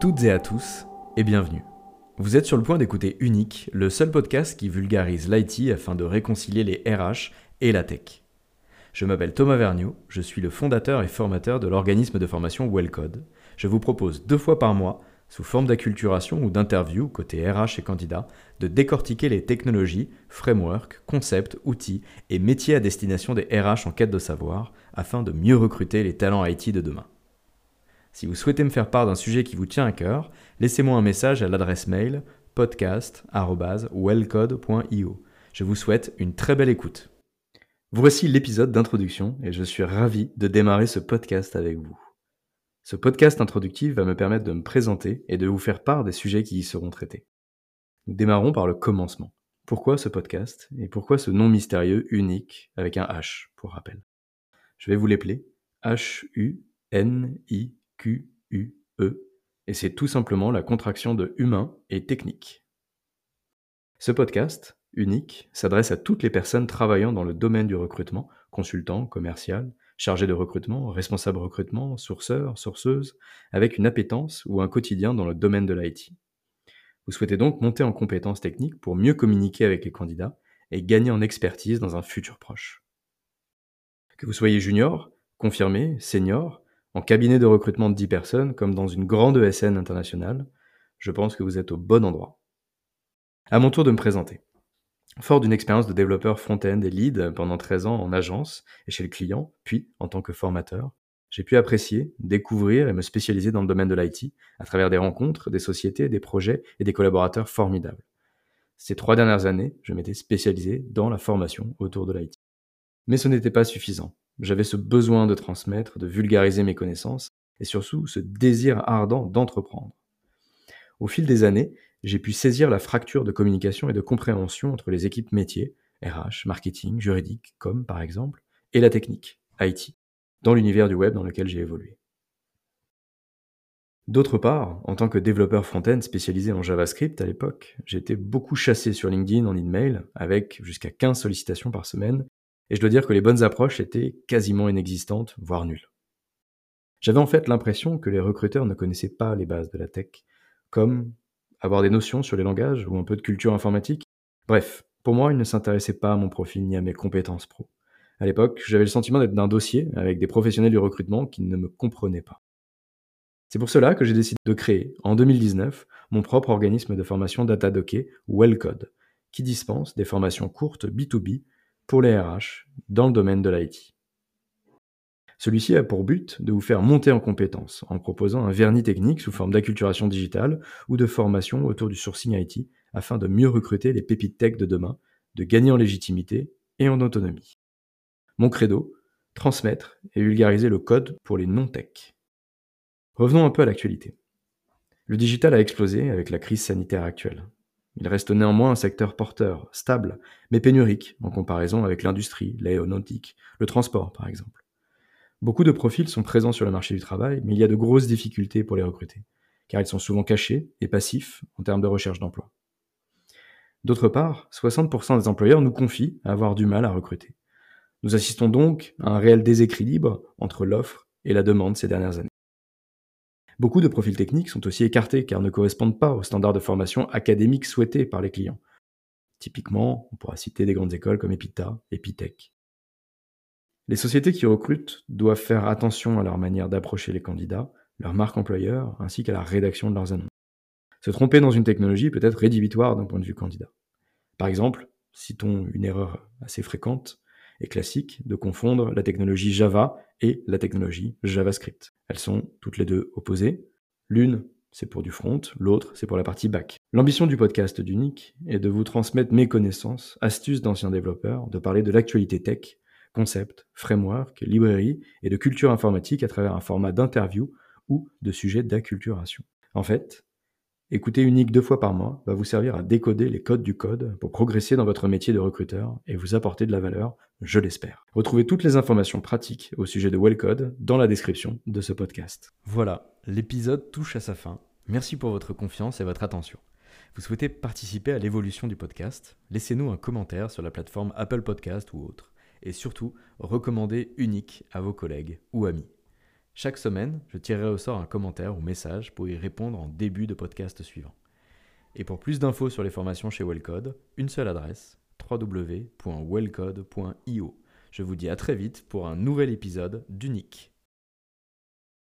toutes et à tous, et bienvenue. Vous êtes sur le point d'écouter Unique, le seul podcast qui vulgarise l'IT afin de réconcilier les RH et la tech. Je m'appelle Thomas Vergniaud, je suis le fondateur et formateur de l'organisme de formation Wellcode. Je vous propose deux fois par mois, sous forme d'acculturation ou d'interview côté RH et candidat, de décortiquer les technologies, frameworks, concepts, outils et métiers à destination des RH en quête de savoir, afin de mieux recruter les talents IT de demain. Si vous souhaitez me faire part d'un sujet qui vous tient à cœur, laissez-moi un message à l'adresse mail podcast.wellcode.io. Je vous souhaite une très belle écoute. Voici l'épisode d'introduction et je suis ravi de démarrer ce podcast avec vous. Ce podcast introductif va me permettre de me présenter et de vous faire part des sujets qui y seront traités. Nous démarrons par le commencement. Pourquoi ce podcast et pourquoi ce nom mystérieux unique avec un H pour rappel? Je vais vous l'épeler H-U-N-I Q-U-E, et c'est tout simplement la contraction de humain et technique. Ce podcast, unique, s'adresse à toutes les personnes travaillant dans le domaine du recrutement, consultant, commercial, chargé de recrutement, responsable recrutement, sourceur, sourceuse, avec une appétence ou un quotidien dans le domaine de l'IT. Vous souhaitez donc monter en compétences techniques pour mieux communiquer avec les candidats et gagner en expertise dans un futur proche. Que vous soyez junior, confirmé, senior, en cabinet de recrutement de 10 personnes, comme dans une grande ESN internationale, je pense que vous êtes au bon endroit. À mon tour de me présenter. Fort d'une expérience de développeur front-end et lead pendant 13 ans en agence et chez le client, puis en tant que formateur, j'ai pu apprécier, découvrir et me spécialiser dans le domaine de l'IT à travers des rencontres, des sociétés, des projets et des collaborateurs formidables. Ces trois dernières années, je m'étais spécialisé dans la formation autour de l'IT. Mais ce n'était pas suffisant. J'avais ce besoin de transmettre, de vulgariser mes connaissances, et surtout ce désir ardent d'entreprendre. Au fil des années, j'ai pu saisir la fracture de communication et de compréhension entre les équipes métiers, RH, marketing, juridique, comme par exemple, et la technique, IT, dans l'univers du web dans lequel j'ai évolué. D'autre part, en tant que développeur front-end spécialisé en JavaScript à l'époque, j'étais beaucoup chassé sur LinkedIn en email, avec jusqu'à 15 sollicitations par semaine, et je dois dire que les bonnes approches étaient quasiment inexistantes, voire nulles. J'avais en fait l'impression que les recruteurs ne connaissaient pas les bases de la tech, comme avoir des notions sur les langages ou un peu de culture informatique. Bref, pour moi, ils ne s'intéressaient pas à mon profil ni à mes compétences pro. À l'époque, j'avais le sentiment d'être d'un dossier avec des professionnels du recrutement qui ne me comprenaient pas. C'est pour cela que j'ai décidé de créer, en 2019, mon propre organisme de formation Datadocké, Wellcode, qui dispense des formations courtes B2B pour les RH dans le domaine de l'IT. Celui-ci a pour but de vous faire monter en compétences en proposant un vernis technique sous forme d'acculturation digitale ou de formation autour du sourcing IT afin de mieux recruter les pépites tech de demain, de gagner en légitimité et en autonomie. Mon credo, transmettre et vulgariser le code pour les non-tech. Revenons un peu à l'actualité. Le digital a explosé avec la crise sanitaire actuelle. Il reste néanmoins un secteur porteur, stable, mais pénurique en comparaison avec l'industrie, l'aéronautique, le transport par exemple. Beaucoup de profils sont présents sur le marché du travail, mais il y a de grosses difficultés pour les recruter, car ils sont souvent cachés et passifs en termes de recherche d'emploi. D'autre part, 60% des employeurs nous confient avoir du mal à recruter. Nous assistons donc à un réel déséquilibre entre l'offre et la demande ces dernières années. Beaucoup de profils techniques sont aussi écartés car ne correspondent pas aux standards de formation académique souhaités par les clients. Typiquement, on pourra citer des grandes écoles comme Epita, Epitech. Les sociétés qui recrutent doivent faire attention à leur manière d'approcher les candidats, leur marque employeur, ainsi qu'à la rédaction de leurs annonces. Se tromper dans une technologie peut être rédhibitoire d'un point de vue candidat. Par exemple, citons une erreur assez fréquente et classique de confondre la technologie Java et la technologie JavaScript. Elles sont toutes les deux opposées. L'une, c'est pour du front, l'autre, c'est pour la partie back. L'ambition du podcast d'Unique est de vous transmettre mes connaissances, astuces d'anciens développeurs, de parler de l'actualité tech, concept, framework, librairie et de culture informatique à travers un format d'interview ou de sujet d'acculturation. En fait, écouter Unique deux fois par mois va vous servir à décoder les codes du code pour progresser dans votre métier de recruteur et vous apporter de la valeur je l'espère. Retrouvez toutes les informations pratiques au sujet de Wellcode dans la description de ce podcast. Voilà, l'épisode touche à sa fin. Merci pour votre confiance et votre attention. Vous souhaitez participer à l'évolution du podcast? Laissez-nous un commentaire sur la plateforme Apple Podcast ou autre. Et surtout, recommandez unique à vos collègues ou amis. Chaque semaine, je tirerai au sort un commentaire ou message pour y répondre en début de podcast suivant. Et pour plus d'infos sur les formations chez Wellcode, une seule adresse www.wellcode.io. Je vous dis à très vite pour un nouvel épisode d'Unique.